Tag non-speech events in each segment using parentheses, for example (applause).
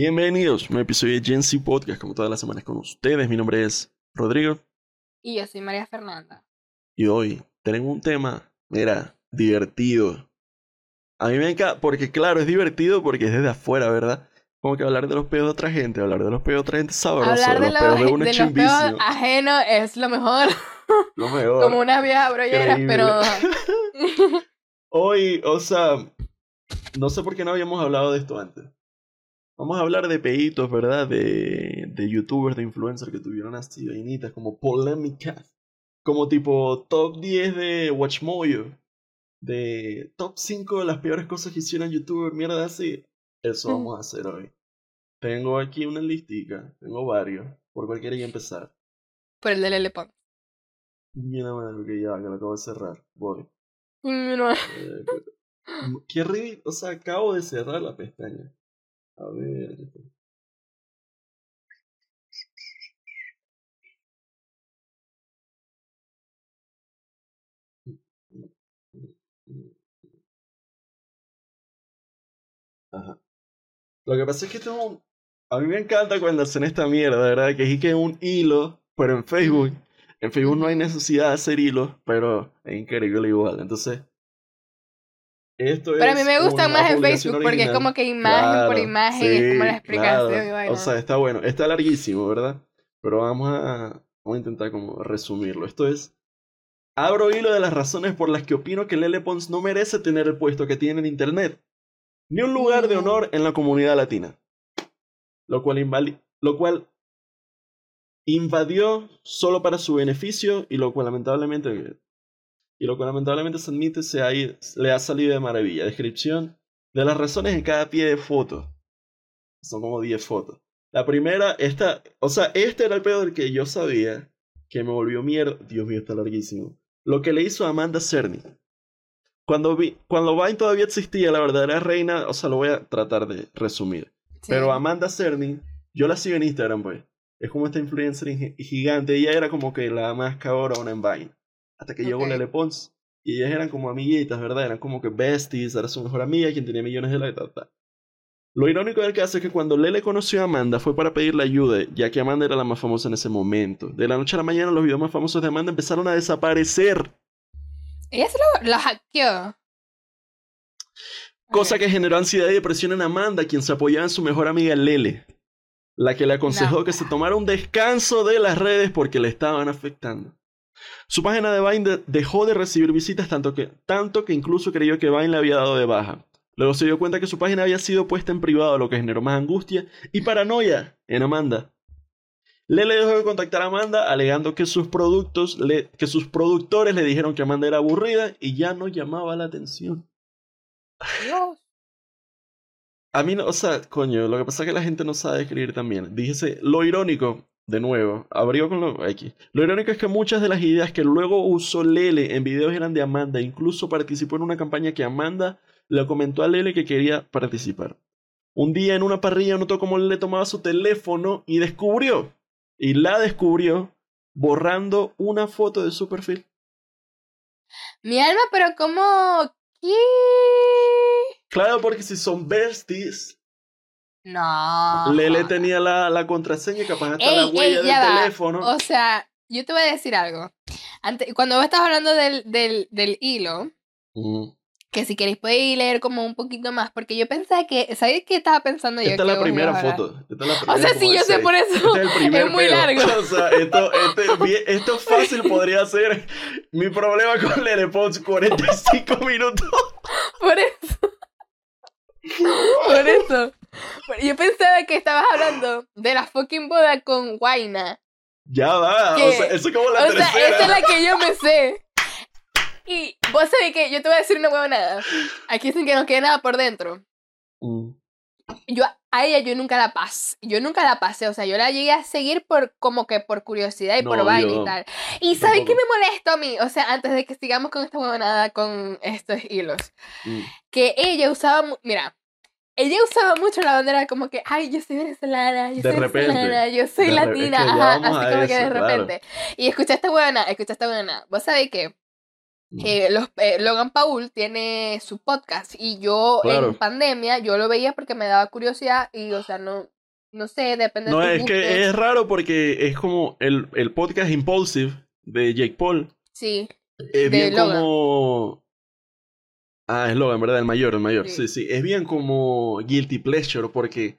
Bienvenidos a un episodio de Gen Z Podcast, como todas las semanas con ustedes. Mi nombre es Rodrigo Y yo soy María Fernanda. y hoy tenemos un tema, mira, divertido. A mí me encanta, porque claro, es divertido porque es desde afuera, ¿verdad? Como que hablar de los pedos de otra gente, hablar de los pedos de otra gente sabroso, Hablar de, los pedos de uno de los (laughs) chimbísimo. ajenos es lo mejor. (laughs) Lo mejor. Como unas viejas brolleras, pero. (laughs) Hoy, o sea, no sé por qué no habíamos hablado de esto antes. Vamos a hablar de peitos, ¿verdad? De, de youtubers, de influencers que tuvieron así vainitas como polémicas. Como tipo top 10 de Watchmojo. De top 5 de las peores cosas que hicieron youtubers, mierda así. Eso vamos a hacer hoy. Tengo aquí una listica, tengo varios. ¿Por cuál quería empezar? Por el de Lele Pons. Mira, madre, que ya, que lo acabo de cerrar. Voy. No. Eh, Qué ridículo. O sea, acabo de cerrar la pestaña. A ver. Ajá. Lo que pasa es que tengo un... A mí me encanta cuando hacen esta mierda, ¿verdad? Que es que un hilo, pero en Facebook. En Facebook no hay necesidad de hacer hilos, pero es increíble igual. Entonces, esto Pero a mí me gusta más en Facebook porque es como que imagen por imagen, es como la sí, explicación claro. y vaina. O sea, está bueno. Está larguísimo, ¿verdad? Pero vamos a, vamos a intentar como resumirlo. Esto es... Abro hilo de las razones por las que opino que Lele Pons no merece tener el puesto que tiene en Internet. Ni un lugar de honor en la comunidad latina. Lo cual, lo cual invadió solo para su beneficio y lo cual lamentablemente y lo cual lamentablemente se admite se ha ido- le ha salido de maravilla. Descripción de las razones en cada pie de foto. Son como 10 fotos. La primera, esta, o sea, este era el pedo del que yo sabía que me volvió mierda. Dios mío, está larguísimo. Lo que le hizo a Amanda Cerny. Cuando, vi, cuando Vine todavía existía, la verdadera reina, o sea, lo voy a tratar de resumir. Sí. Pero Amanda Cerny, yo la sigo en Instagram, pues. Es como esta influencer gi- gigante. Ella era como que la más cabrona en Vine. Hasta que llegó. Lele Pons. Y ellas eran como amiguitas, ¿verdad? Eran como que besties. Era su mejor amiga, quien tenía millones de likes. ta, ta. Lo irónico del caso es que cuando Lele conoció a Amanda fue para pedirle ayuda, ya que Amanda era la más famosa en ese momento. De la noche a la mañana, los videos más famosos de Amanda empezaron a desaparecer. Ella se lo, lo hackeó. Cosa que generó ansiedad y depresión en Amanda, quien se apoyaba en su mejor amiga Lele, la que le aconsejó No. que se tomara un descanso de las redes porque le estaban afectando. Su página de Vine de- dejó de recibir visitas tanto que, tanto que incluso creyó que Vine le había dado de baja. Luego se dio cuenta que su página había sido puesta en privado, lo que generó más angustia y paranoia en Amanda. Lele dejó de contactar a Amanda alegando que sus productos le- que sus productores le dijeron que Amanda era aburrida y ya no llamaba la atención. Dios. A mí, no, o sea, coño, lo que pasa es que la gente no sabe escribir también. Díjese, lo irónico, de nuevo, abrió con lo X. Lo irónico es que muchas de las ideas que luego usó Lele en videos eran de Amanda. Incluso participó en una campaña que Amanda le comentó a Lele que quería participar. Un día en una parrilla notó cómo Lele tomaba su teléfono y descubrió, y la descubrió, borrando una foto de su perfil. Mi alma, pero ¿cómo? ¿Qué? Claro, porque si son besties, No. Lele tenía la, la contraseña y capaz hasta la Ey, huella ey, ya del va. teléfono. O sea, yo te voy a decir algo. Antes, cuando vos estás hablando del, del, del hilo, Mm. que si queréis podéis leer como un poquito más, porque yo pensaba que, ¿sabéis qué estaba pensando yo? Esta es la primera foto. Esta es la O primera sea, como sí, yo sé por eso. Este es el (laughs) primer Es muy largo. (laughs) O sea, esto, este- esto (laughs) fácil podría ser mi problema con Lele Pons 45 minutos. Por eso. Por eso. Yo pensaba que estabas hablando de la fucking boda con Guaina. Ya va. O ¿Qué? sea, eso es como la o sea, tercera. esa es la que yo me sé. (laughs) Y vos sabés que yo te voy a decir una huevonada. Aquí sin que no quede nada por dentro. Mm. Yo a ella yo nunca la pasé. Yo nunca la pasé. O sea, yo la llegué a seguir por como que por curiosidad y por No, vaina yo y tal. Y ¿saben qué tampoco. me molestó a mí? O sea, antes de que sigamos con esta huevonada con estos hilos. Mm. que ella usaba, mira, ella usaba mucho la bandera como que, ay, yo soy venezolana, yo De soy repente. venezolana, yo soy latina, es que ajá, así como que de claro. repente. Y escucha esta buena, escucha esta buena. Vos sabéis que Mm. los, eh, Logan Paul tiene su podcast y yo Claro. en pandemia yo lo veía porque me daba curiosidad y o sea no no sé depende No, de es tus que es raro porque es como el, el podcast Impulsive de Jake Paul. sí Es bien Logan. como. Ah, es Logan, ¿verdad? El mayor, el mayor. Sí. Sí, sí. Es bien como Guilty Pleasure porque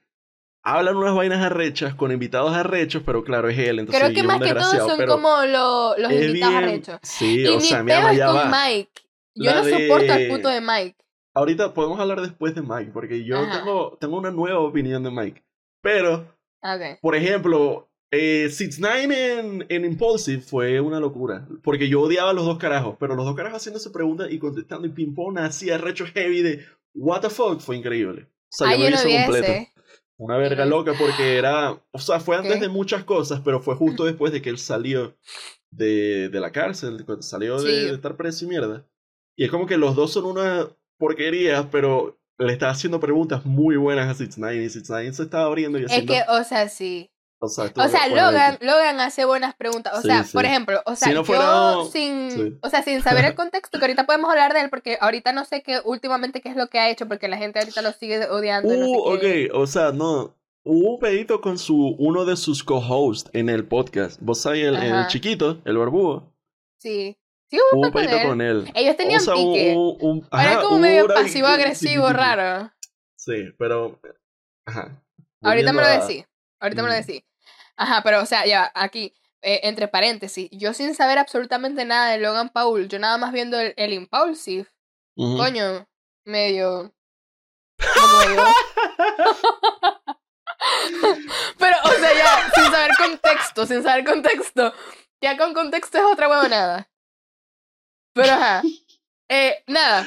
hablan unas vainas arrechas con invitados arrechos, pero claro, es él. Entonces creo que más que todo son como lo- los invitados bien- arrechos Sí, y o mi sea, es ya con va. Mike yo La no soporto al de- puto de Mike Ahorita podemos hablar después de Mike, porque yo Ajá. tengo, tengo una nueva opinión de Mike. Pero, okay por ejemplo, eh, Six Nine en, en Impulsive fue una locura. Porque yo odiaba a los dos carajos, pero los dos carajos haciéndose preguntas y contestando y ping-pong así arrecho heavy de what the fuck fue increíble. O sea, ah yo lo vi completo. ese Una verga loca porque era, o sea, fue antes de muchas cosas, pero fue justo después de que él salió de, de la cárcel, cuando salió de, Sí. de estar preso y mierda. Y es como que los dos son una porquería, pero le está haciendo preguntas muy buenas a Six Nine y Six Nine se estaba abriendo y es haciendo... que o sea sí o sea, O Logan. Logan hace buenas preguntas. O Sí, sea, sí. por ejemplo, o sea, Si no yo fuera- sin, sí. o sea, sin saber el (laughs) contexto, que ahorita podemos hablar de él, porque ahorita no sé qué, últimamente qué es lo que ha hecho, porque la gente ahorita lo sigue odiando. y no sé Uh, qué. ok, o sea, no. Hubo un pedito con su, uno de sus co-hosts en el podcast. Vos sabés, el, el chiquito, el barbudo. Sí. Sí, hubo Hubo un con pedito él. con él. Ellos tenían o sea, un- pique. un- un- Era ajá, como medio pasivo-agresivo, (laughs) raro. Sí, pero. Ajá. Ahorita me lo decís. Ahorita me lo Mm. decís. Ajá, pero o sea, ya, aquí, eh, entre paréntesis, yo sin saber absolutamente nada de Logan Paul, yo nada más viendo el, el Impulsive, coño, medio- (laughs) Pero, o sea, ya, sin saber contexto, sin saber contexto. Ya con contexto es otra huevonada. Pero ajá. Eh, nada.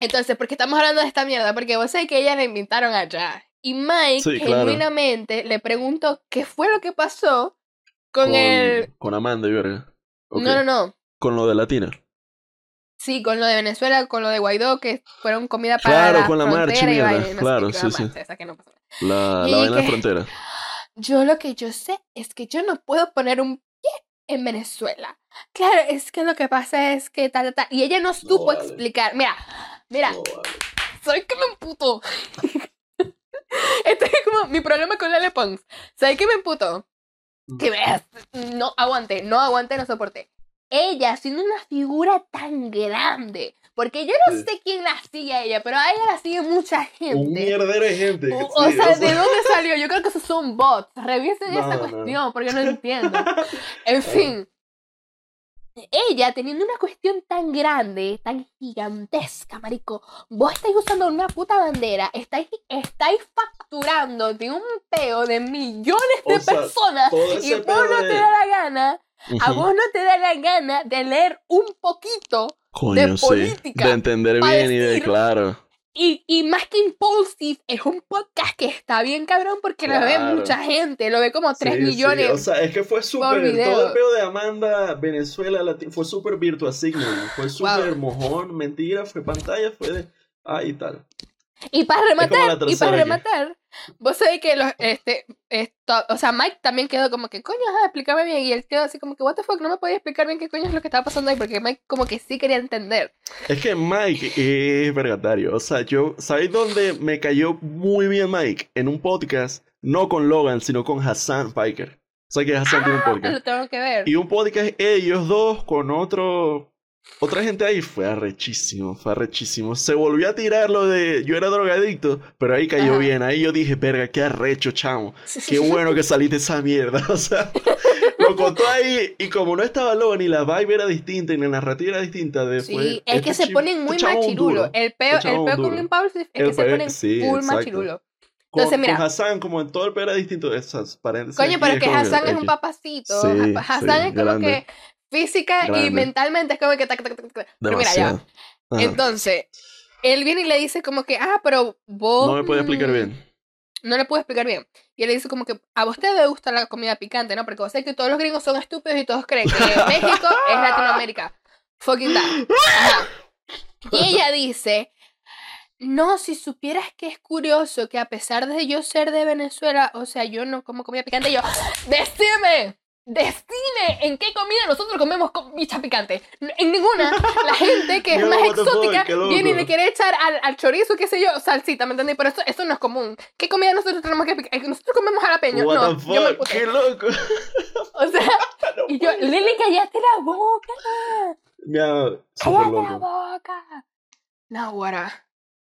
Entonces, ¿por qué estamos hablando de esta mierda? Porque vos sabés que ella la invitaron allá. Y Mike, Sí, claro. genuinamente, le preguntó qué fue lo que pasó con, con, el. Con Amanda y verga. No, no, no. Con lo de Latina. Sí, con lo de Venezuela, con lo de Guaidó, que fueron comida para Claro, la con la marcha, y mierda. y no Claro, sí, sí. marcha que no. La, la vaina de que- frontera. Yo lo que yo sé es que yo no puedo poner un pie en Venezuela. Claro, es que lo que pasa es que tal, tal, tal. Y ella no supo vale. explicar. Mira, mira, No, vale. ¿sabes qué me emputó? Mi problema con Lele Pons. ¿Sabes qué me emputó? Que veas, no aguanté, no aguanté, no soporté. Ella siendo una figura tan grande. Porque yo no Sí. sé quién la sigue a ella, pero a ella la sigue mucha gente. Un mierdero de gente. O, sí, o sea, ¿de dónde salió? Yo creo que esos son bots. Revisen No, esa no. cuestión porque no entiendo. (laughs) En fin. Ella teniendo una cuestión tan grande, tan gigantesca, marico. Vos estáis usando una puta bandera, estáis, estáis facturando de un peo de millones de O sea, personas y vos no de- te da la gana, a vos no te da la gana de leer un poquito Coño, sí. política, De entender bien y de claro. Y, y más que Impulsive, es un podcast que está bien cabrón porque lo ve mucha gente, lo ve como 3 Sí, sí, millones. O sea, es que fue súper. Todo el peo de Amanda, Venezuela, Lati- fue súper virtua signal. Fue súper mojón, mentira, fue pantalla, fue de. Ah, y tal. y para rematar, y para rematar, vos sabés que los, este, esto, o sea, Mike también quedó como que, coño, ajá, explícame bien, y él quedó así como que, what the fuck, no me podía explicar bien qué coño es lo que estaba pasando ahí, porque Mike como que sí quería entender. Es que Mike es vergatario. O sea, yo. ¿Sabéis dónde me cayó muy bien Mike? En un podcast, no con Logan, sino con Hassan Piker. O sea que Hassan tiene un Ah, podcast. lo tengo que ver. Y un podcast ellos dos con otro. Otra gente ahí fue arrechísimo, fue arrechísimo. Se volvió a tirar lo de yo era drogadicto, pero ahí cayó Ajá. bien. Ahí yo dije, verga, qué arrecho, chamo. Qué bueno que saliste de esa mierda. (laughs) O sea, lo contó ahí y como no estaba Logan y la vibe era distinta y la narrativa era distinta después. Sí, es que este se ponen este muy un machirulo. El peo, Este el peo con. Impulsive es El que se peo- ponen sí, full exacto. machirulo. Con, Entonces, mira. con Hassan, como en todo el pedo era distinto. Esas paréntesis. Coño, pero que Hassan es un papacito. Sí, Ha- Hassan sí, es como grande. que física y Grande. mentalmente es como que... tac, tac, tac. Pero mira, ya. Ajá. Entonces, él viene y le dice como que, ah, pero vos... No me puede explicar mm, bien. No le puedo explicar bien. Y él le dice como que a vos te debe gustar la comida picante, ¿no? Porque vos sabés que todos los gringos son estúpidos y todos creen que (laughs) México es Latinoamérica. Fucking that. Ajá. Y ella dice, no, si supieras que es curioso que a pesar de yo ser de Venezuela, o sea, yo no como comida picante, y yo, decime, Destine en qué comida nosotros comemos bicha picante. En ninguna. La gente que es más fuck, exótica viene y le quiere echar al, al chorizo, qué sé yo, salsita, ¿me entendés? Pero eso, eso no es común. ¿Qué comida nosotros tenemos que picar? Nosotros comemos jalapeño. What no, the yo me fuck, qué loco. (laughs) O sea, (laughs) No y yo. Lili, cállate la boca. Súper Cállate la loco. boca. No, guara.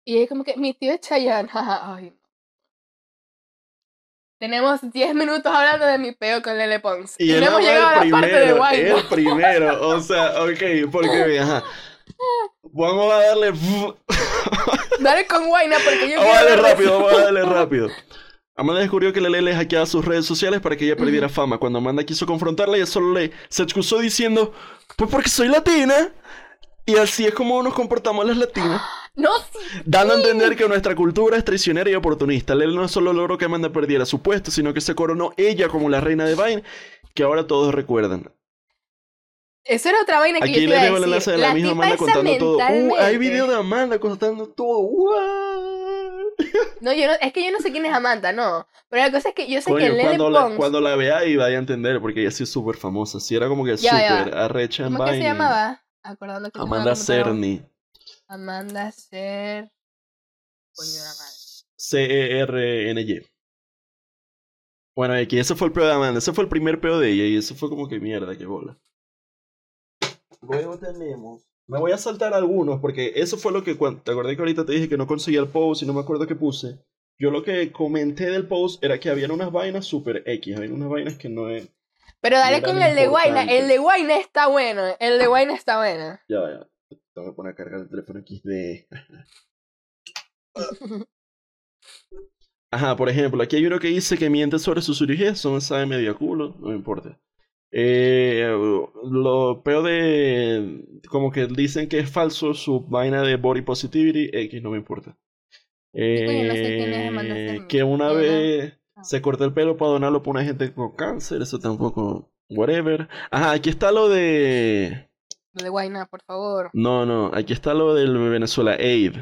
Y es como que mi tío es Chayanne. (laughs) Ay. Tenemos 10 minutos hablando de mi peo con Lele Pons. Y, él no hemos llegado a la parte de Guayna. (laughs) El primero, o sea, ok, porque, ajá. Vamos a darle. (laughs) Dale con Guayna porque yo Vamos a darle rápido, vamos a darle (laughs) rápido. Amanda descubrió que Lele le hackeaba sus redes sociales para que ella perdiera fama. Cuando Amanda quiso confrontarla, ella solo le se excusó diciendo, pues porque soy latina. Y así es como nos comportamos las latinas. No, sí. (laughs) Dando a entender que nuestra cultura es traicionera y oportunista. Lele no solo logró que Amanda perdiera su puesto, sino que se coronó ella como la reina de Vine, que ahora todos recuerdan. Eso era otra vaina que Aquí yo le dejo el enlace de la, misma Amanda contando todo. Uh, hay video de Amanda contando todo. What? No, yo no, es que yo no sé quién es Amanda, no. Pero la cosa es que yo sé que Lele cuando la, Pons... cuando la vea y vaya a entender, porque ella sí es súper famosa. Sí, era como que súper arrecha en ¿Cómo que se Vine. llamaba? Acordando que la Amanda. Cerny. Amanda Cer... Coño de la madre. C-E-R-N-Y. Bueno, aquí ese fue el peo de Amanda. Ese fue el primer peo de ella. Y eso fue como que mierda, qué bola. Luego tenemos. Me voy a saltar algunos porque eso fue lo que. Te acordé que ahorita te dije que no conseguía el post y no me acuerdo qué puse. Yo lo que comenté del post era que habían unas vainas super X. Habían unas vainas que no es. Pero dale con el de Guayna. El de Guayna está bueno. El de Guayna está bueno. Ya, ya. Tengo que poner a cargar el teléfono XD. (laughs) Ajá, por ejemplo, aquí hay uno que dice que miente sobre su cirugía, eso me sabe medio culo, no me importa. Eh, lo peor de. Como que dicen que es falso su vaina de body positivity, X, no me importa. no sé Eh, que una vez Ah. se cortó el pelo para donarlo para una gente con cáncer, eso tampoco. Whatever. Ajá, aquí está lo de. Lo de Guayna, por favor. No, no, aquí está lo del Venezuela Aid.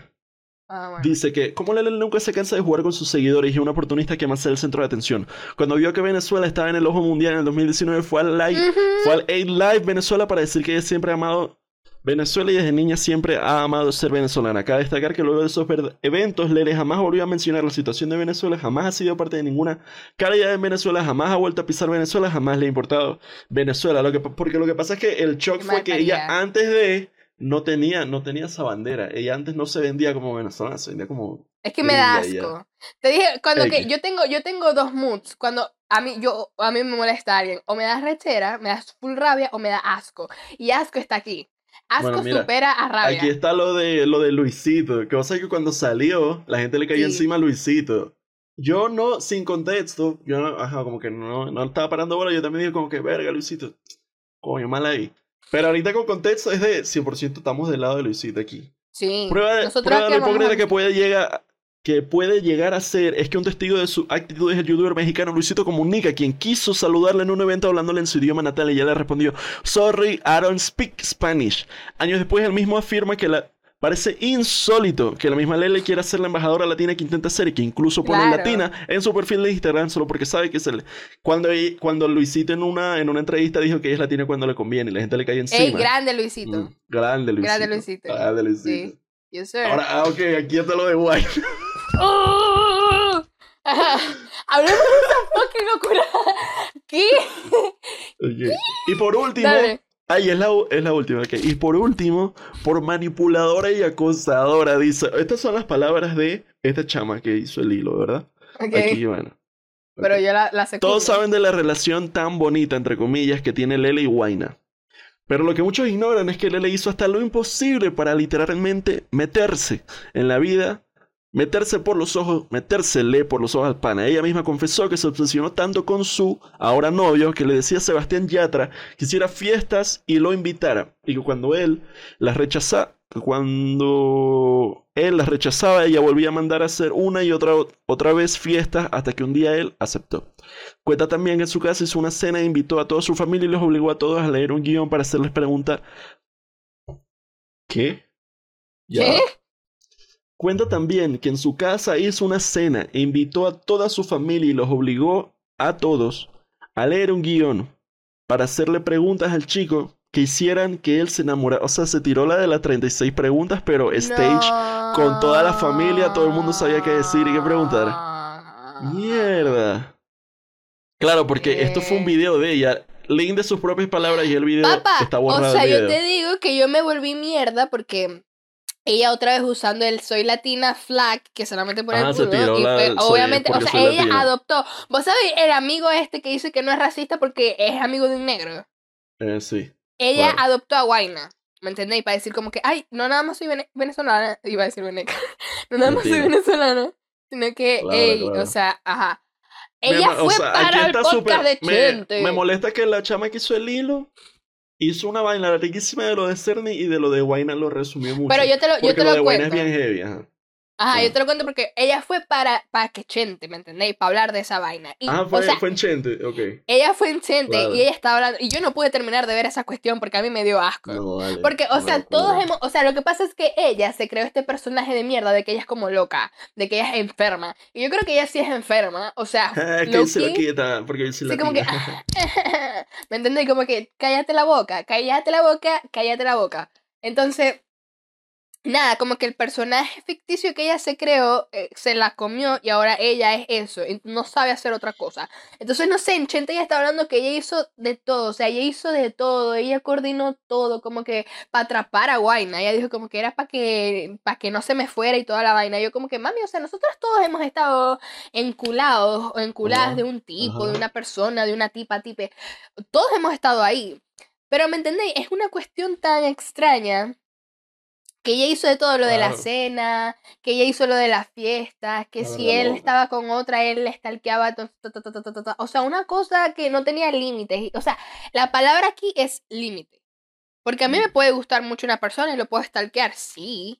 Ah, bueno. Dice que, como Lele nunca se cansa de jugar con sus seguidores y es un oportunista que más ser el centro de atención. Cuando vio que Venezuela estaba en el ojo mundial en el 2019, fue al, live, fue al Aid Live Venezuela para decir que ella siempre ha amado Venezuela y desde niña siempre ha amado ser venezolana. Cabe destacar que luego de esos eventos, Lele jamás volvió a mencionar la situación de Venezuela, jamás ha sido parte de ninguna calidad en Venezuela, jamás ha vuelto a pisar Venezuela, jamás le ha importado Venezuela. Lo que, porque lo que pasa es que el shock fue que ella antes de no tenía, no tenía esa bandera. Ella antes no se vendía como venezolana, se vendía como Es que me da asco. Te dije, cuando que yo tengo, yo tengo dos moods. Cuando a mí, yo, a mí me molesta alguien. O me da rechera, me da full rabia, o me da asco. Y asco está aquí. Asco Bueno, mira, supera a rabia. Aquí está lo de lo de Luisito. Que pasa que cuando salió, la gente le caía Sí. encima a Luisito. Yo no, sin contexto, yo no, ajá, como que no, no estaba parando bola, yo también dije como que, verga, Luisito. Coño, mal ahí. Pero ahorita con contexto es de 100% estamos del lado de Luisito aquí. Sí. Prueba de, prueba de hipócrita un- que puede llegar que puede llegar a ser es que un testigo de su actitud es el youtuber mexicano Luisito Comunica, quien quiso saludarle en un evento hablándole en su idioma natal y ella le respondió, sorry, I don't speak Spanish. Años después él mismo afirma que la parece insólito que la misma Lele quiera ser la embajadora latina que intenta ser y que incluso pone Claro. latina en su perfil de Instagram solo porque sabe que se le... Cuando, cuando Luisito en una, en una entrevista dijo que ella es latina cuando le conviene y la gente le cae encima. Ey, grande Luisito. Mm, grande Luisito. Grande Luisito. Grande Luisito. Sí. Yes, sir. Ahora, ah, ok, aquí está lo de Guay. (laughs) ¡Oh! Ajá. Hablemos de esa fucking locura. ¿Qué? Y por último, Dale. ay, es la, es la última, ok. Y por último, por manipuladora y acosadora, dice. Estas son las palabras de esta chama que hizo el hilo, ¿verdad? Aquí, bueno. Pero yo la, la. Todos saben de la relación tan bonita, entre comillas, que tiene Lele y Guaina. Pero lo que muchos ignoran es que Lele hizo hasta lo imposible para literalmente meterse en la vida, meterse por los ojos, metérsele por los ojos al pana. Ella misma confesó que se obsesionó tanto con su ahora novio que le decía a Sebastián Yatra que hiciera fiestas y lo invitara. Y que cuando él las rechazaba, cuando él las rechazaba, ella volvía a mandar a hacer una y otra, otra vez fiestas hasta que un día él aceptó. Cuenta también que en su casa hizo una cena e invitó a toda su familia y los obligó a todos a leer un guion para hacerles preguntas. ¿Qué? Ya. ¿Qué? Cuenta también que en su casa hizo una cena e invitó a toda su familia y los obligó a todos a leer un guion para hacerle preguntas al chico que hicieran que él se enamorara. O sea, se tiró la de las 36 preguntas, pero stage con toda la familia, todo el mundo sabía qué decir y qué preguntar. Mierda. Claro, porque esto fue un video de ella. Link de sus propias palabras y el video Papá, está o borrado sea, del yo te digo que yo me volví mierda porque ella otra vez usando el soy latina flag que solamente por Ah, el se culo, y la fue- obviamente, o sea, ella latina. adoptó. ¿Vos sabés el amigo este que dice que no es racista porque es amigo de un negro? Eh, sí. Ella Claro. adoptó a Guaina. ¿Me entendéis? Para decir como que, ay, no nada más soy vene- venezolana, (laughs) iba a decir veneca, (laughs) no nada más soy venezolana, sino que, Claro, ey, claro. o sea, ajá. Ella o fue sea, aquí para el podcast súper- de me- Chente. Me, molesta que la chama que hizo el hilo hizo una vaina riquísima de lo de Cerny y de lo de Guayna lo resumió mucho. Pero yo te lo, yo te lo lo de Guayna es cuento. bien heavy, ajá. Ajá, Ah. yo te lo cuento porque ella fue para, para que Chente, ¿me entendéis? Para hablar de esa vaina. Y, Ah, fue, o sea, fue en Chente, ok. ella fue en Chente Claro. y ella estaba hablando. Y yo no pude terminar de ver esa cuestión porque a mí me dio asco. No, vale. Porque, o sea, todos hemos, o sea, lo que pasa es que ella se creó este personaje de mierda de que ella es como loca, de que ella es enferma. Y yo creo que ella sí es enferma, o sea, (laughs) Ah, que se lo quita, porque soy Sí, como que, latina. (laughs) (laughs) ¿me entendés? Como que cállate la boca, cállate la boca, cállate la boca. Entonces, nada, como que el personaje ficticio que ella se creó eh, se la comió y ahora ella es eso, no sabe hacer otra cosa. Entonces, no sé, en Chente ella está hablando que ella hizo de todo, o sea, ella hizo de todo, ella coordinó todo, como que para atrapar a Guayna. Ella dijo como que era para que, para que no se me fuera y toda la vaina. Yo como que, mami, o sea, nosotros todos hemos estado enculados o enculadas de un tipo, ajá. de una persona, de una tipa, tipe. Todos hemos estado ahí. Pero, ¿me entendéis? Es una cuestión tan extraña que ella hizo de todo lo de la cena, que ella hizo lo de las fiestas, que si él loca. estaba con otra, él le stalkeaba, ta, ta, ta, ta, ta, ta, ta. o sea, una cosa que no tenía límites. O sea, la palabra aquí es límite. Porque a mí me Mm. puede gustar mucho una persona y lo puedo stalkear, sí.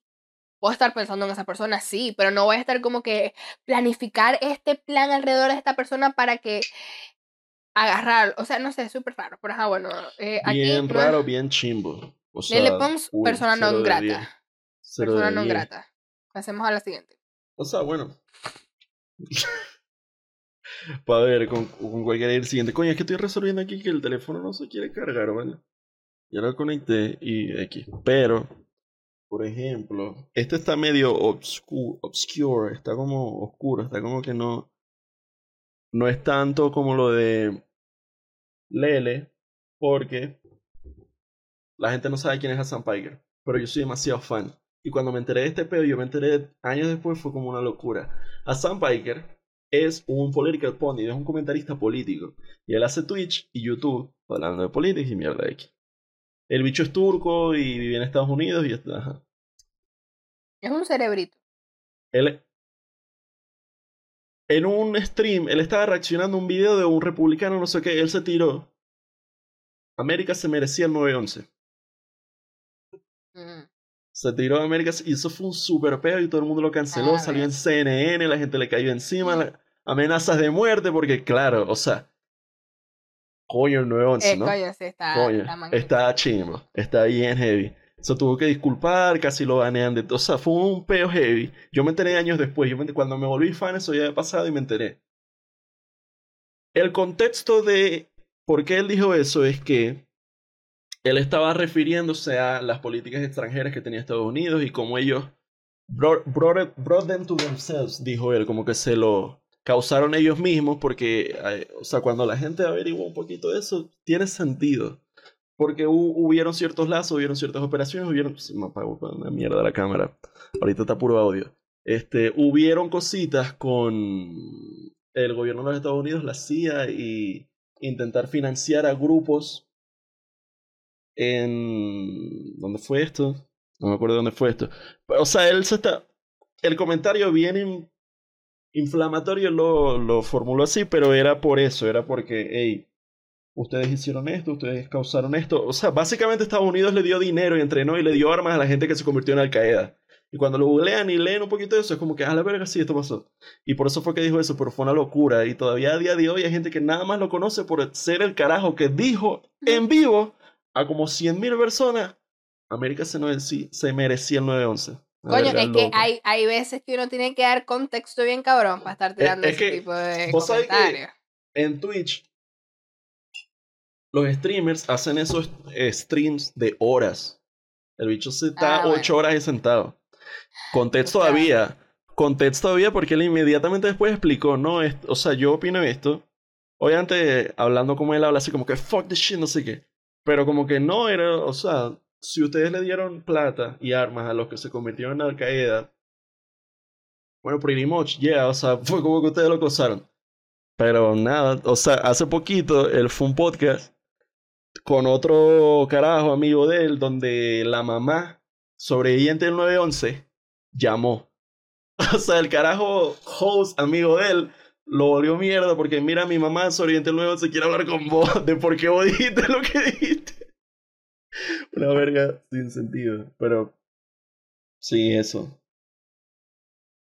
Puedo estar pensando en esa persona, sí, pero no voy a estar como que planificar este plan alrededor de esta persona para que agarrar, o sea, no sé, es súper raro, pero ajá, bueno, eh, aquí Bien no- raro, bien chimbo. O sea, Lele Pons, uy, persona non grata. persona non grata. Pasemos a la siguiente. O sea, bueno. (laughs) Para ver, con, con cualquiera el siguiente. Coño, es que estoy resolviendo aquí que el teléfono no se quiere cargar, ¿vale? Ya lo conecté y X. Pero, por ejemplo, este está medio obscure, obscure, está como oscuro, está como que no. No es tanto como lo de Lele, porque la gente no sabe quién es Hassan Piker. Pero yo soy demasiado fan. Y cuando me enteré de este pedo, yo me enteré años después, fue como una locura. Hassan Piker es un political pony, es un comentarista político. Y él hace Twitch y YouTube hablando de política y mierda X. El bicho es turco y vive en Estados Unidos y está. ajá. Es un cerebrito. Él. En un stream, él estaba reaccionando a un video de un republicano, no sé qué, él se tiró. América se merecía el 9-11. Se tiró a América y eso fue un super peo y todo el mundo lo canceló. Ah, salió en. CNN, la gente le cayó encima, la- amenazas de muerte, porque claro, o sea, coño el 911, Eh, ¿no? coño, sí, está, Coño, está está chimbo, está bien heavy. Se tuvo que disculpar, casi lo banean de... O sea, fue un peo heavy. Yo me enteré años después, yo me- cuando me volví fan eso ya había pasado y me enteré. El contexto de por qué él dijo eso es que él estaba refiriéndose a las políticas extranjeras que tenía Estados Unidos y cómo ellos brought, them to themselves, dijo él, como que se lo causaron ellos mismos porque, eh, o sea, cuando la gente averigua un poquito de eso, tiene sentido. Porque hu- hubieron ciertos lazos, hubieron ciertas operaciones, hubieron... Se me apagó una mierda la cámara. Ahorita está puro audio. Este, hubieron cositas con el gobierno de los Estados Unidos, la CIA, y intentar financiar a grupos en... ¿Dónde fue esto? No me acuerdo dónde fue esto. O sea, él se está... El comentario bien in- inflamatorio lo, lo formuló así, pero era por eso, era porque, hey, ustedes hicieron esto, ustedes causaron esto. O sea, básicamente Estados Unidos le dio dinero y entrenó y le dio armas a la gente que se convirtió en Al Qaeda. Y cuando lo googlean y leen un poquito de eso, es como que, a la verga, sí, esto pasó. Y por eso fue que dijo eso, pero fue una locura. Y todavía a día de hoy hay gente que nada más lo conoce por ser el carajo que dijo en vivo a como 100.000 personas, América se, se merecía el 9-11. Una Coño, es que hay, hay veces que uno tiene que dar contexto bien cabrón para estar tirando es ese que tipo de vos que- comentarios. En Twitch, los streamers hacen esos eh, streams de horas. El bicho se está Ah, bueno. ocho horas ahí sentado. Contexto todavía. Contexto todavía porque él inmediatamente después explicó, no, es, o sea, yo opino esto. Obviamente, hablando como él habla así como que fuck the shit, no sé qué. Pero como que no era, o sea, si ustedes le dieron plata y armas a los que se convirtieron en Al Qaeda, bueno, pretty much, yeah, o sea, (laughs) fue como que ustedes lo acosaron. Pero nada, o sea, hace poquito él fue un podcast con otro carajo amigo de él, donde la mamá sobreviviente del 911 llamó. (laughs) O sea, el carajo host amigo de él lo volvió mierda porque mira, mi mamá sobreviviente del 911 quiere hablar con vos de por qué vos dijiste lo que dijiste. Una verga sin sentido, pero sí, eso.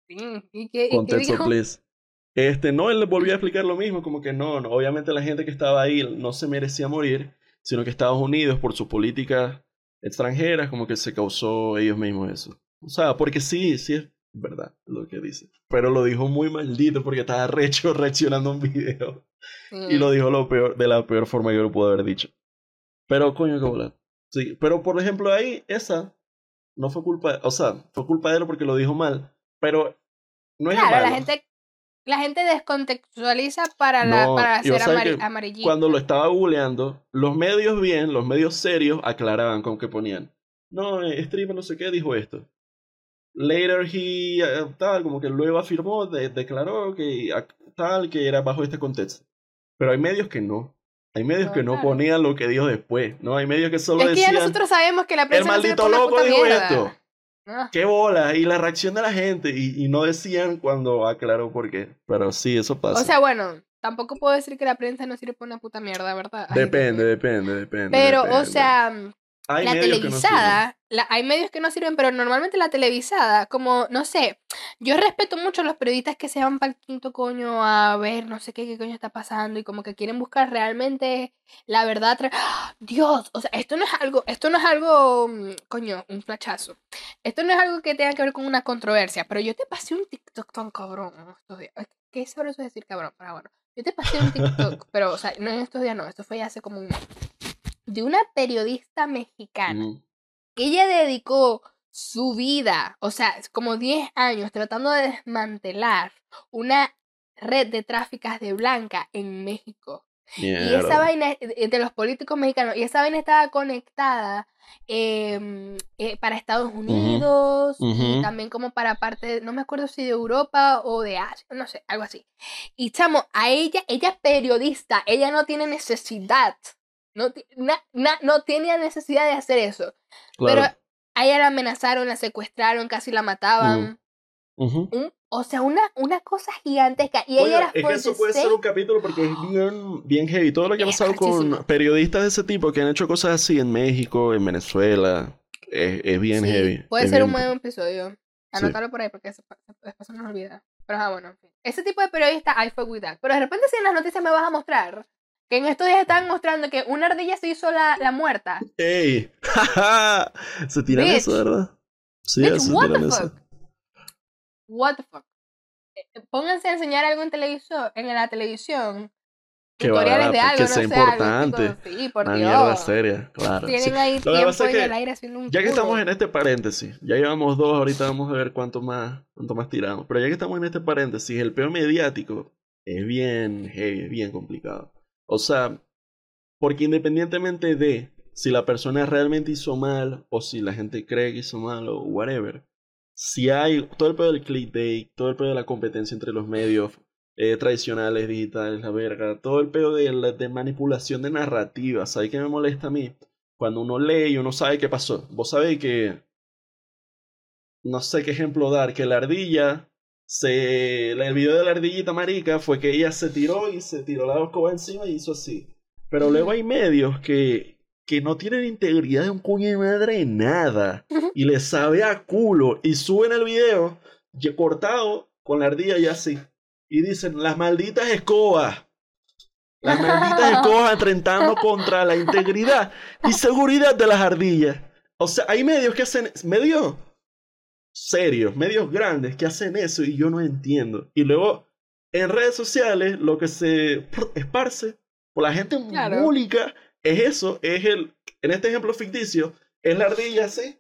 ¿Y qué, y qué Contexto, dijo? please. Este, no, él le volvió a explicar lo mismo, como que no, no, obviamente la gente que estaba ahí no se merecía morir, sino que Estados Unidos, por sus políticas extranjeras, como que se causó ellos mismos eso. O sea, porque sí, sí es verdad lo que dice. Pero lo dijo muy maldito porque estaba recho reaccionando a un video. Y lo dijo lo peor, de la peor forma que lo pudo haber dicho. Pero coño, que bola. Sí, pero por ejemplo ahí, esa no fue culpa, o sea, fue culpa de él porque lo dijo mal, pero no es Claro, la gente, la gente descontextualiza para, la, No, para hacer sea amari- que amarillista. Cuando lo estaba googleando, los medios bien, los medios serios, aclaraban con que ponían. No, eh, streamer no sé qué dijo esto. Later he eh, tal, como que luego afirmó, de- declaró que tal, que era bajo este contexto. Pero hay medios que no. Hay medios No, que no claro. ponían lo que dijo después. No, hay medios que solo es que ya decían. nosotros sabemos que la El prensa sirve maldito loco dijo mierda. esto. Ah, ¡Qué bola! Y la reacción de la gente. Y, y no decían cuando aclaró por qué. Pero sí, eso pasa. O sea, bueno, tampoco puedo decir que la prensa no sirve para una puta mierda, ¿verdad? Hay depende, gente- depende, depende. Pero, o depende. sea, Hay la no televisada, la- hay medios que no sirven, pero normalmente la televisada, como, no sé, yo respeto mucho a los periodistas que se van para el quinto coño a ver no sé qué, qué coño está pasando y como que quieren buscar realmente la verdad. ¡Ah! Dios, o sea, esto no es algo, esto no es algo, mm, coño, un flachazo. Esto no es algo que tenga que ver con una controversia, pero yo te pasé un TikTok tan cabrón estos días. ¿Qué sabroso decir cabrón? Pero bueno, yo te pasé un (laughs) TikTok, pero, o sea, no en estos días, no, esto fue ya hace como un mes. De una periodista mexicana que ella dedicó su vida, o sea, como 10 años tratando de desmantelar una red de tráficas de blanca en México. Y esa vaina de los políticos mexicanos, y esa vaina estaba conectada em, eh, para Estados Unidos y también como para parte, no me acuerdo si de Europa o de Asia, no sé, algo así. Y chamo, a ella, ella es periodista, ella no tiene necesidad, no, na- na- no tenía necesidad de hacer eso. Claro. Pero a ella la amenazaron, la secuestraron, casi la mataban. Ujú. Un- o sea, una, una cosa gigantesca. Y Coño, ella era es que eso puede ser un capítulo porque es (gasps) bien, bien heavy. Todo lo que ha pasado con periodistas de ese tipo que han hecho cosas así en México, en Venezuela, es, es bien Sí, heavy. Puede es ser bien- un buen episodio. Anótalo por ahí porque después se nos olvida. Pero ah, bueno, en fin. Ese tipo de periodista, I fuck with that. Pero de repente si en las noticias me vas a mostrar que en estos días estaban mostrando que una ardilla se hizo la, la muerta. ¡Ey! (laughs) Se tiran Bitch. eso, ¿verdad? Sí, Bitch, se what tiran the eso. fuck? What the fuck? Eh, Pónganse a enseñar algo en televisor, en la televisión. Que tutoriales de pues, algo, que no sea algo, importante. chicos. Sí, por Una Dios. mierda seria, claro. sí. Tienen ahí Lo que tiempo es en que, el aire haciendo un Ya que estamos en este paréntesis, ya llevamos dos, ahorita vamos a ver cuánto más, cuánto más tiramos. Pero ya que estamos en este paréntesis, el peor mediático es bien heavy, es bien complicado. O sea, porque independientemente de si la persona realmente hizo mal o si la gente cree que hizo mal o whatever, si hay todo el pedo del clickbait, todo el pedo de la competencia entre los medios eh, tradicionales, digitales, la verga, todo el pedo de, la- de manipulación de narrativas, ¿sabes qué me molesta a mí? Cuando uno lee y uno sabe qué pasó. Vos sabéis que. No sé qué ejemplo dar, que la ardilla. Se, el video de la ardillita marica fue que ella se tiró y se tiró la escoba encima y hizo así. Pero luego hay medios que, que no tienen integridad de un cuño de madre de nada. Y le sabe a culo. Y suben el video ya cortado con la ardilla y así. Y dicen, las malditas escobas. Las malditas escobas (laughs) atentando contra la integridad y seguridad de las ardillas. O sea, hay medios que hacen, medios serios, medios grandes que hacen eso y yo no entiendo. Y luego en redes sociales lo que se esparce por la gente Claro. múlica es eso, es el, en este ejemplo ficticio, es la ardilla así,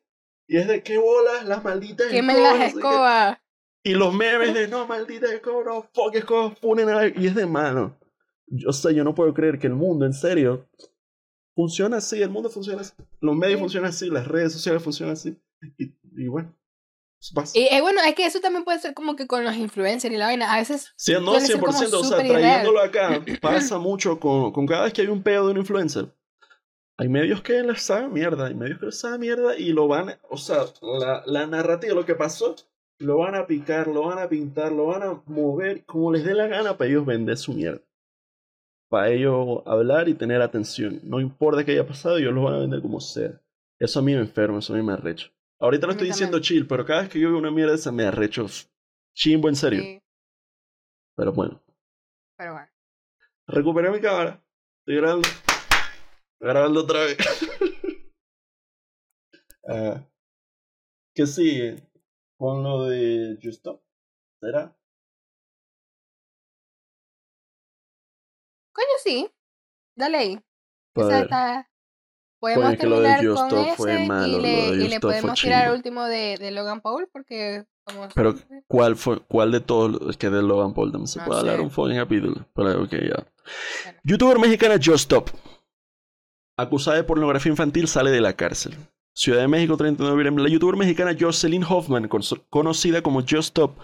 y es de qué bolas, las malditas escobas, las escobas. Y los memes de no, maldita escoba, no, fuck escoba, funen a Y es de mano. Yo sé, yo no puedo creer que el mundo, en serio, funciona así. El mundo funciona así. Los medios Sí. funcionan así. Las redes sociales funcionan así. Y, y bueno, Y eh, bueno, es que eso también puede ser como que con los influencers y la vaina. A veces Sí, no, suele ser como 100%. O sea, irreal. trayéndolo acá, (clears throat) pasa mucho con, con cada vez que hay un pedo de un influencer. Hay medios que les saben mierda, hay medios que les saben mierda y lo van, o sea, la, la narrativa, lo que pasó, lo van a picar, lo van a pintar, lo van a mover como les dé la gana para ellos vender su mierda. Para ellos hablar y tener atención. No importa qué haya pasado, ellos lo van a vender como sea. Eso a mí me enferma, eso a mí me arrecho. Ahorita lo estoy diciendo chill, pero cada vez que yo veo una mierda esa me arrecho chimbo en serio. Sí, Pero bueno. pero bueno. Recuperé mi cámara. Estoy grabando. Grabando otra vez. (laughs) Ah, ¿Qué sigue? Con lo de Just Stop. ¿Será? Coño, sí. Dale ahí. Esa está... Podemos Coño, que lo de terminar Just con fue malo, y lo le, de y podemos tirar el chimbo. último de, de Logan Paul porque como Pero, ¿Cuál fue, cuál de todos? Es que de Logan Paul también se No puede hablar un fucking capítulo. Pero ok, ya. Bueno. Youtuber mexicana Just Stop. Acusada de pornografía infantil sale de la cárcel. Ciudad de México, 39 de noviembre. La youtuber mexicana Jocelyn Hoffman, con- conocida como Just Stop,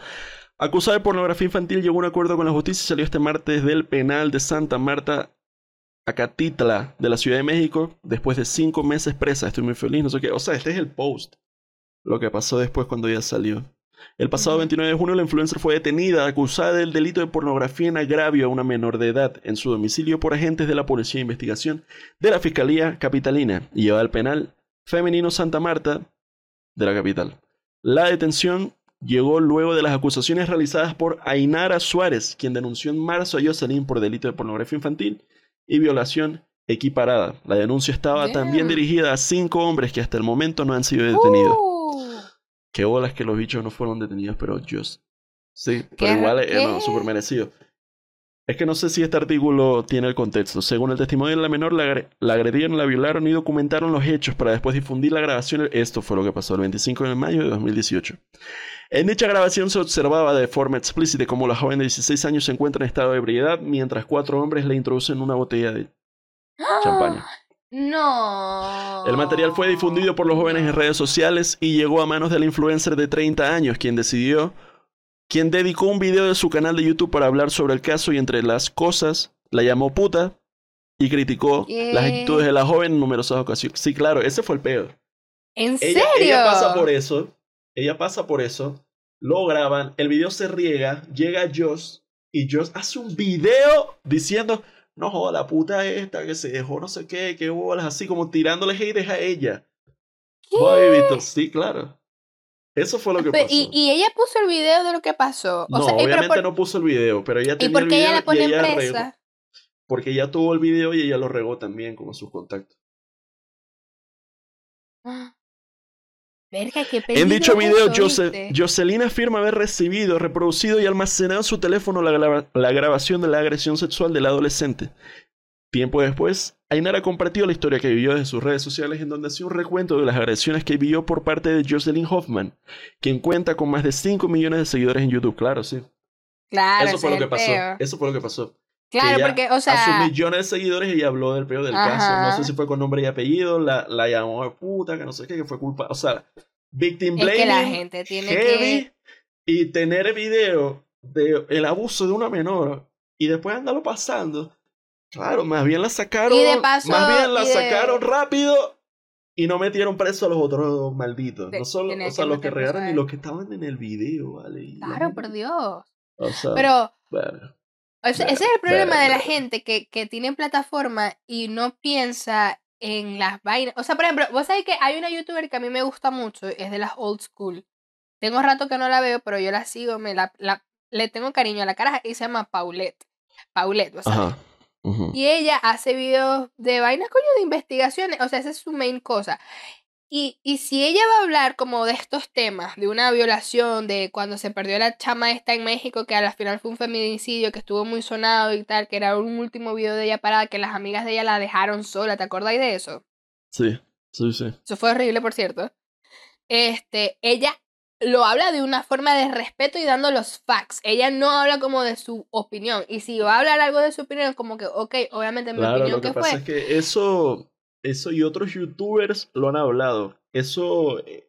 acusada de pornografía infantil, llegó a un acuerdo con la justicia y salió este martes del penal de Santa Marta, Acatitla, de la Ciudad de México, después de cinco meses presa. Estoy muy feliz, no sé qué. O sea, este es el post. Lo que pasó después cuando ella salió. El pasado Ujú. 29 de junio la influencer fue detenida acusada del delito de pornografía en agravio a una menor de edad en su domicilio por agentes de la Policía de Investigación de la Fiscalía Capitalina y llevada al penal femenino Santa Marta de la capital. La detención llegó luego de las acusaciones realizadas por Ainara Suárez, quien denunció en marzo a Jocelyn por delito de pornografía infantil y violación equiparada. La denuncia estaba Damn. también dirigida a cinco hombres que hasta el momento no han sido detenidos. Uh, Qué bolas que los bichos no fueron detenidos, pero just. Sí, pero igual es no, ¿Qué? súper merecido. Es que no sé si este artículo tiene el contexto. Según el testimonio de la menor, la, agre- la agredieron, la violaron y documentaron los hechos para después difundir la grabación. Esto fue lo que pasó el 25 de mayo de 2018. En dicha grabación se observaba de forma explícita cómo la joven de 16 años se encuentra en estado de ebriedad mientras cuatro hombres le introducen una botella de (gasps) champaña. No. El material fue difundido por los jóvenes en redes sociales y llegó a manos del influencer de 30 años, quien decidió, quien dedicó un video de su canal de YouTube para hablar sobre el caso y entre las cosas la llamó puta y criticó las actitudes de la joven en numerosas ocasiones. Sí, claro, ese fue el peor. ¿En Ella, serio? ella pasa por eso, ella pasa por eso, lo graban, el video se riega, llega Joss y Joss hace un video diciendo, no joda, la puta esta que se dejó no sé qué, qué bolas, así como tirándole haters a ella. ¿Qué? Sí, claro. Eso fue lo que Pero- pasó. y, y ella puso el video de lo que pasó. O no, sea, y obviamente por- no puso el video, pero ella ¿Y tenía por el qué video ella la pone y ella regó- presa? porque ella tuvo el video y ella lo regó también con sus contactos. (gasps) Ah. Verga, qué En dicho video, Jose-. Jocelyn afirma haber recibido, reproducido y almacenado en su teléfono la grabación de la agresión sexual del adolescente. Tiempo después, Ainara compartió la historia que vivió desde sus redes sociales en donde hacía un recuento de las agresiones que vivió por parte de Jocelyn Hoffman, quien cuenta con más de 5 millones de seguidores en YouTube. Claro, sí. Claro, Eso fue lo es que pasó. Eso fue lo que pasó. Claro, porque, o a sus sea, millones de seguidores ella habló del peor del Ajá. caso. No sé si fue con nombre y apellido, la, la llamó de puta, que no sé qué, que fue culpa. O sea, victim es blaming, que la gente tiene heavy, que... y tener video de el abuso de una menor y después andarlo pasando. Claro, más bien la sacaron. Y de paso, más bien la y de- sacaron rápido y no metieron preso a los otros malditos. De- no solo, o sea, los que regaron él. los que estaban en el video, ¿vale? Y la Claro, por Dios. O sea, Pero o sea, ese es el problema de la gente que, que tiene plataforma y no piensa en las vainas. O sea, por ejemplo, vos sabés que hay una youtuber que a mí me gusta mucho, es de las old school. Tengo rato que no la veo, pero yo la sigo, me la, la- le tengo cariño a la cara y se llama Paulette. Paulette, ¿vos sabés? Y ella hace videos de vainas, coño, de investigaciones. O sea, esa es su main cosa. Y, y si ella va a hablar como de estos temas, de una violación, de cuando se perdió la chama esta en México, que al final fue un feminicidio, que estuvo muy sonado y tal, que era un último video de ella parada, que las amigas de ella la dejaron sola, ¿te acordáis de eso? Sí, sí, sí. Eso fue horrible, por cierto. Este, ella lo habla de una forma de respeto y dando los facts. Ella no habla como de su opinión. Y si va a hablar algo de su opinión, como que, ok, obviamente mi Claro, opinión lo que que pasa fue. es que eso, eso y otros youtubers lo han hablado. Eso, eh,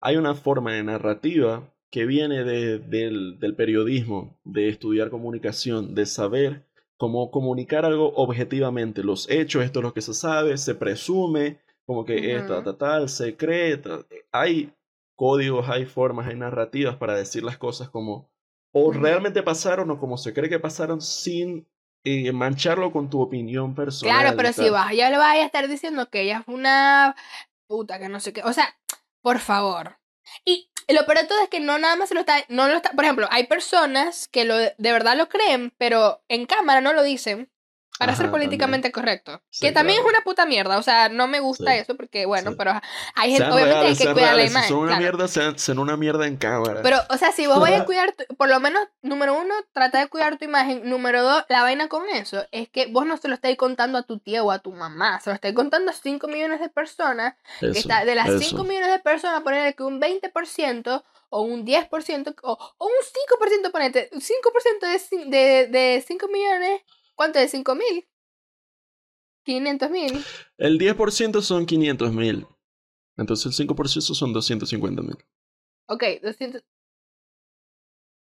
hay una forma de narrativa que viene de- del, del periodismo, de estudiar comunicación, de saber cómo comunicar algo objetivamente. Los hechos, esto es lo que se sabe, se presume, como que esto, Ujú. tal, tal, se cree. tal. Hay códigos, hay formas, hay narrativas para decir las cosas como o realmente pasaron o como se cree que pasaron sin eh, mancharlo con tu opinión personal. Claro, pero si vas, ya le vas a estar diciendo que ella es una puta, que no sé qué. O sea, por favor. Y lo peor de todo es que no nada más se lo está, no lo está, por ejemplo, hay personas que lo de verdad lo creen, pero en cámara no lo dicen para ser políticamente correcto. Sí, que también claro. es una puta mierda, o sea, no me gusta Sí, eso porque bueno, sí. pero hay gente, Sean obviamente reales, hay que cuidar la imagen. Si son una claro. mierda, sean, sean una mierda en cámara. Pero, o sea, si vos vayas a (laughs) cuidar, tu- por lo menos, número uno, trata de cuidar tu imagen. Número dos, la vaina con eso es que vos no se lo estáis contando a tu tía o a tu mamá, se lo estáis contando a 5 millones de personas. que Eso, está, de las eso. 5 millones de personas, ponerle que un 20% o un 10% o, o un 5%, ponete, 5% de, de, de 5 millones, ¿cuánto es? 5 mil. 500 mil. El 10% son 500 mil. Entonces el 5% son 250 mil. Ok, 200.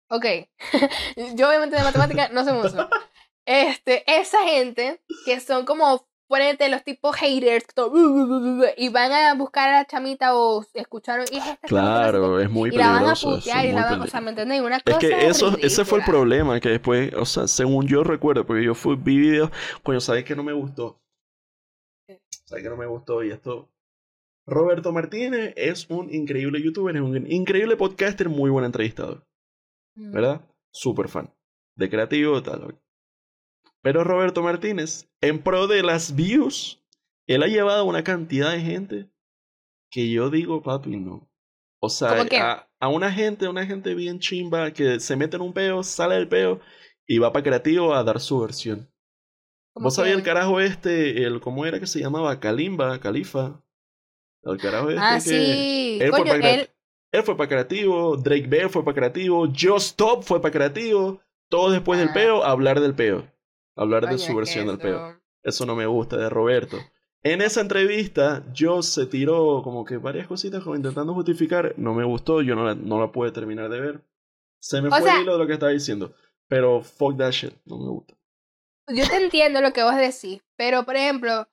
Ok. (laughs) Yo obviamente de matemática no sé mucho. (laughs) Este, esa gente que son como, ponete los tipos haters que todo, y van a buscar a la chamita o escucharon y es esta Claro, es muy y la van a peligroso. putear y la van, o peligroso. sea, ¿me entendéis? Una Es cosa que eso, ese fue el problema, que después, o sea, según yo recuerdo, porque yo fui, vi videos, coño, ¿sabes que no me gustó? ¿Sabes que no me gustó? Y esto... Roberto Martínez es un increíble youtuber, es un increíble podcaster, muy buen entrevistador, Mm. ¿verdad? Súper fan. De creativo, tal. Pero Roberto Martínez, en pro de las views, él ha llevado una cantidad de gente que yo digo, papi, no. O sea, a, a una gente, una gente bien chimba que se mete en un peo, sale del peo y va para creativo a dar su versión. ¿Vos sabías el carajo este, el cómo era que se llamaba? Kalimba, Califa. El carajo este Ah, que sí. él fue para él. él fue para creativo, Drake Bear fue para creativo, Just Stop fue para creativo, todos después del Ah. peo hablar del peo, hablar de Coño, su versión del peo. eso- no me gusta de Roberto. En esa entrevista, Joss se tiró como que varias cositas como intentando justificar. No me gustó, yo no la, no la pude terminar de ver. Se me O fue sea- el hilo de lo que estaba diciendo. Pero fuck that shit, no me gusta. Yo te entiendo lo que vos decís, pero por ejemplo,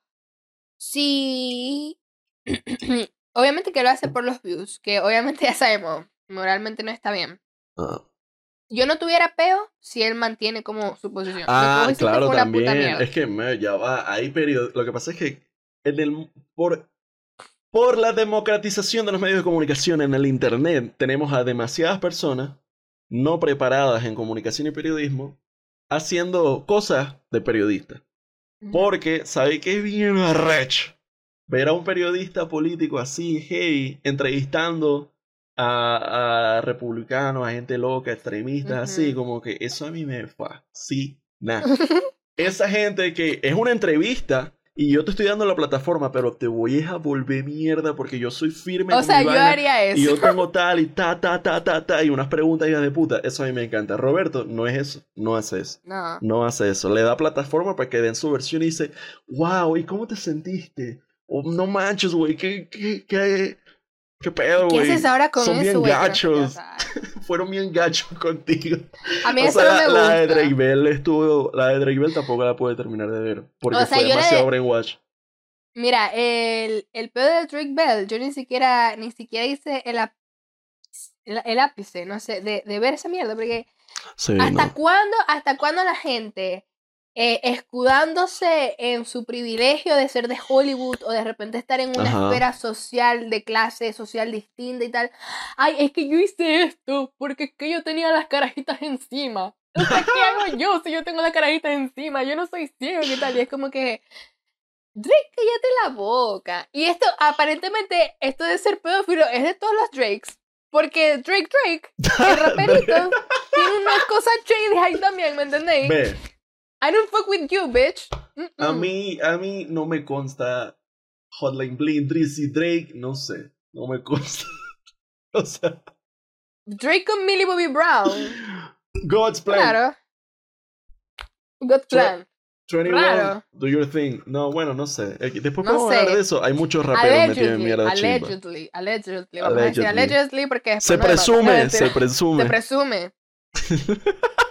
si (clears throat) obviamente que lo hace por los views, que obviamente ya sabemos, moralmente no está bien. Ah, Yo no tuviera peo si él mantiene como su posición. Ah, claro, también. Es que me, ya va, hay periodo. Lo que pasa es que en el, por, por la democratización de los medios de comunicación en el Internet, tenemos a demasiadas personas no preparadas en comunicación y periodismo haciendo cosas de periodista. Porque, ¿sabe qué es bien arrecho? Ver a un periodista político así, heavy, entrevistando a, a republicanos, a gente loca, extremistas, así, como que eso a mí me fascina. (laughs) Esa gente que es una entrevista y yo te estoy dando la plataforma, pero te voy a volver mierda porque yo soy firme o sea, mi yo vaina haría eso. y yo tengo tal y ta, ta, ta, ta, ta, y unas preguntas hijas de puta. Eso a mí me encanta. Roberto no es eso, no hace eso. No. No hace eso. Le da plataforma para que den su versión y dice, wow, ¿y cómo te sentiste? O no manches, güey, ¿qué, qué, qué, qué pedo, ¿Qué güey? haces ahora con Son eso, bien gachos. (laughs) Fueron bien gachos contigo. A mí O eso sea, no me la, la de gusta. Drake Bell estuvo, la de Drake Bell tampoco la pude terminar de ver. Porque O sea, fue demasiado de- brainwash. Mira, el, el pedo de Drake Bell, yo ni siquiera, ni siquiera hice el, ap- el, el ápice, no sé, de, de ver esa mierda, porque Sí, ¿hasta no. cuándo, hasta cuándo la gente, eh, escudándose en su privilegio de ser de Hollywood o de repente estar en una Ajá. esfera social, de clase social distinta y tal, ay, es que yo hice esto porque es que yo tenía las carajitas encima. O sea, ¿qué hago yo si yo tengo las carajitas encima? Yo no soy ciego y tal, y es como que... Drake, cállate la boca. Y esto, aparentemente, esto de ser pedófilo es de todos los Drakes. Porque Drake Drake, el (laughs) raperito, tiene unas cosas shady ahí también, ¿me entendéis? Ve, I don't fuck with you, bitch. a mí, a mí no me consta Hotline Bling, Drizzy Drake, no sé, no me consta. (laughs) o sea, Drake con Millie Bobby Brown. God's plan. Claro. Good plan. 21, Raro. do your thing. No, bueno, no sé. Eh, Después No podemos hablar de eso. Hay muchos raperos metidos en Allegedly, mierda chimba. allegedly, allegedly. Allegedly. allegedly porque Se. No, presume, se presume. Se presume. (laughs)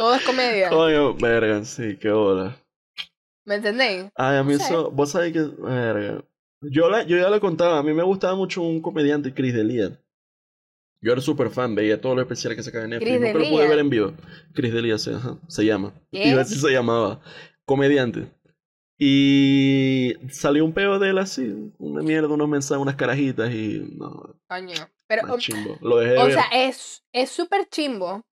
Todo es comedia. Coño, verga, sí, qué hora. ¿Me entendéis? Ay, a mí No sé. eso, vos sabés que, verga. Yo, la, yo ya lo contaba, a mí me gustaba mucho un comediante, Chris Delia. Yo era súper fan, veía todos los especiales que sacaba en Netflix. Chris Nunca lo pude D'Elia. ver en vivo. Chris Delia se, ajá, se llama. ¿Qué? Iba a decir se llamaba. Comediante. Y salió un peo de él así, una mierda, unos mensajes, unas carajitas y no, Coño. Pero, chimbo. Lo dejé de o ver. sea, es es súper chimbo.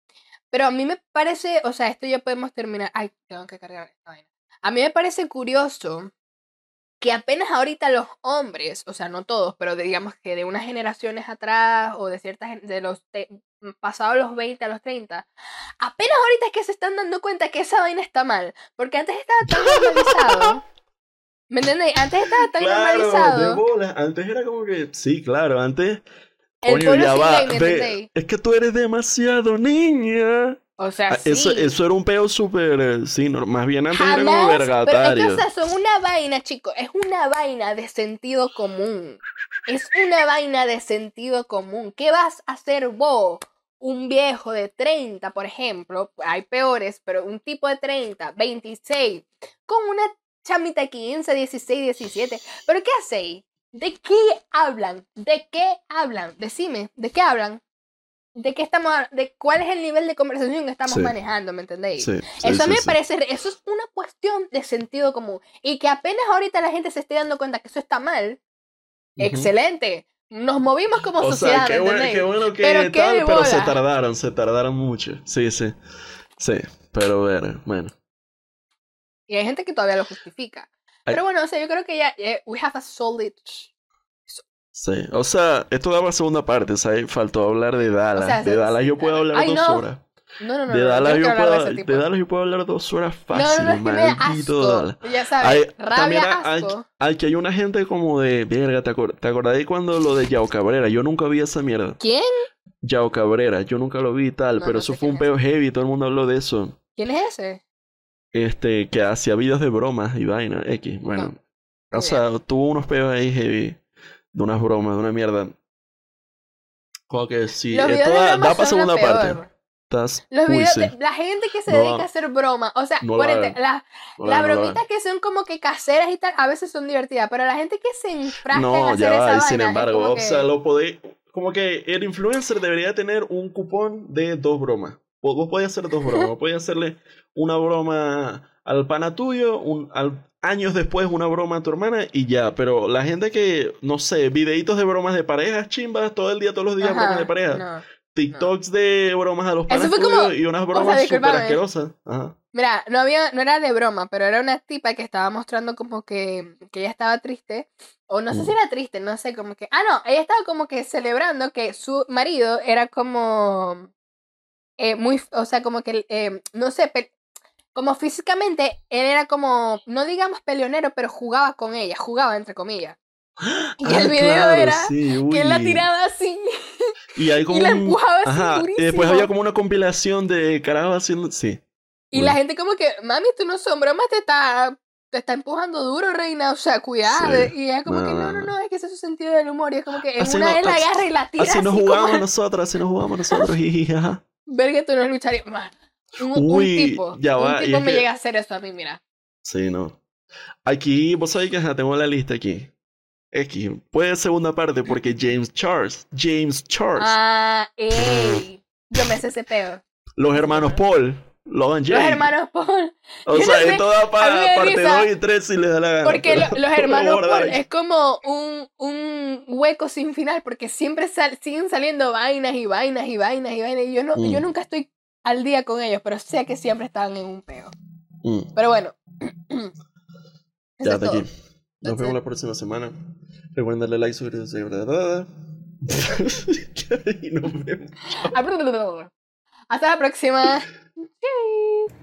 Pero a mí me parece, o sea, esto ya podemos terminar. Ay, tengo que cargar esta vaina. A mí me parece curioso que apenas ahorita los hombres, o sea, no todos, pero digamos que de unas generaciones atrás o de ciertas, de los te- pasados los 20 a los 30, apenas ahorita es que se están dando cuenta que esa vaina está mal, porque antes estaba tan normalizado. (laughs) ¿Me entendés? Antes estaba tan Claro, de normalizado. bola. Antes era como que, sí, claro, antes El Coño, ya va. ley, ¿me ve, es que tú eres demasiado niña. O sea, Ah, sí. eso, eso era un peo súper. eh, Sí, no, más bien antes era como Jamás, pero es que, vergatario. o sea, son una vaina, chicos, es una vaina de sentido común. Es una vaina de sentido común. ¿Qué vas a hacer vos? Un viejo de 30, por ejemplo, hay peores, pero un tipo de 30, 26, con una chamita de 15, 16, 17. ¿Pero qué hacéis? ¿De qué hablan? ¿De qué hablan? Decime, ¿de qué hablan? ¿De qué estamos de cuál es el nivel de conversación que estamos Sí. manejando, ¿me entendéis? Sí, sí, Eso a sí, mí me parece, re- eso es una cuestión de sentido común. Y que apenas ahorita la gente se esté dando cuenta que eso está mal, Ujú. excelente. Nos movimos como O sociedad, sea, qué ¿me bueno, qué bueno que Pero tal, pero se tardaron, se tardaron mucho. Sí, sí. Sí, pero ver, bueno. Y hay gente que todavía lo justifica. Pero bueno, o sea, yo creo que ya, eh, we have a solid... Sí, o sea, esto daba segunda parte, ¿sabes? Faltó hablar de Dallas. sea, de Dallas yo puedo hablar dos horas. No, no, no. De Dallas, yo de puedo, de Dallas yo puedo hablar dos horas fácil. no, no, maldito. Dallas. Ya sabes, Hay- rabia, también hay, asco. hay que hay una gente como de, verga, ¿te, acor- te acordás de cuando lo de Yao Cabrera? Yo nunca vi esa mierda. ¿Quién? Yao Cabrera, yo nunca lo vi y tal, No, pero eso fue un peo heavy, todo el mundo habló de eso. ¿Quién es ese? Este, que hacía videos de bromas y vaina, X, bueno. No, o sea, tuvo unos peos ahí heavy, de unas bromas, de una mierda. Como que sí, Los esto da, broma da para la segunda parte. Estás, Los uy, videos sí. de la gente que se No dedica a hacer bromas, o sea, no ponete, las las la- no la bromitas que son como que caseras y tal, a veces son divertidas, pero la gente que se enfrasca en No, hacer ya esa va, y vaina sin embargo, o que- sea, lo podéis, como que el influencer debería tener un cupón de dos bromas. Vos, podés hacer dos bromas, (laughs) vos podés hacerle una broma al pana tuyo, un, al, años después una broma a tu hermana y ya, pero la gente que, no sé, videitos de bromas de parejas chimbas, todo el día, todos los días Ajá, bromas de pareja, no. TikToks de bromas a los panas como- y unas bromas súper discúlpame. asquerosas. Ajá. Mira, no había, no era de broma, pero era una tipa que estaba mostrando como que, que ella estaba triste, o no sé si Mm. era triste, no sé, como que, ah, no, ella estaba como que celebrando que su marido era como, eh, muy, o sea, como que, eh, no sé, como físicamente, él era como, no digamos peleonero, pero jugaba con ella, jugaba entre comillas. (gasps) Y Ah, el video claro, era sí, que él la tiraba así (laughs) Y hay como y la un- empujaba así Ajá, y después había como una compilación de carajos haciendo, sí. Y Uy. la gente como que, mami, tú no son bromas, te está, te está empujando duro, reina, o sea, cuidado. Sí. Y ella como que, no, no, No. es que ese es su sentido del humor. Y es como que en Así una no- vez la así- agarra y la tira Así nos como jugamos a- (laughs) nosotros, así nos jugamos nosotros. jiji, ajá. Verga, tú no lucharías más. Un, un Uy, tipo, ya un va, y tipo me que- llega a hacer eso a mí, mira. Sí, no. Aquí, vos sabés que tengo la lista aquí. X, puede ser segunda parte porque James Charles, James Charles, Ah, ey. Yo me sé ese peo. los hermanos Paul, Logan Los hermanos Paul. o (laughs) yo sea, no sé, esto da para parte risa, 2 y 3 si les da la gana. Porque lo- los (laughs) hermanos Paul es como un, un hueco sin final, porque siempre sal- siguen saliendo vainas y vainas y vainas y vainas. Y yo, no, Mm. yo nunca estoy al día con ellos, pero sé que siempre están en un peo. Mm, Pero bueno. (clears throat) Ya todo. aquí. Nos vemos la próxima semana. Recuerden darle like, suscribirse (laughs) y nos vemos. Hasta la próxima. Cheers!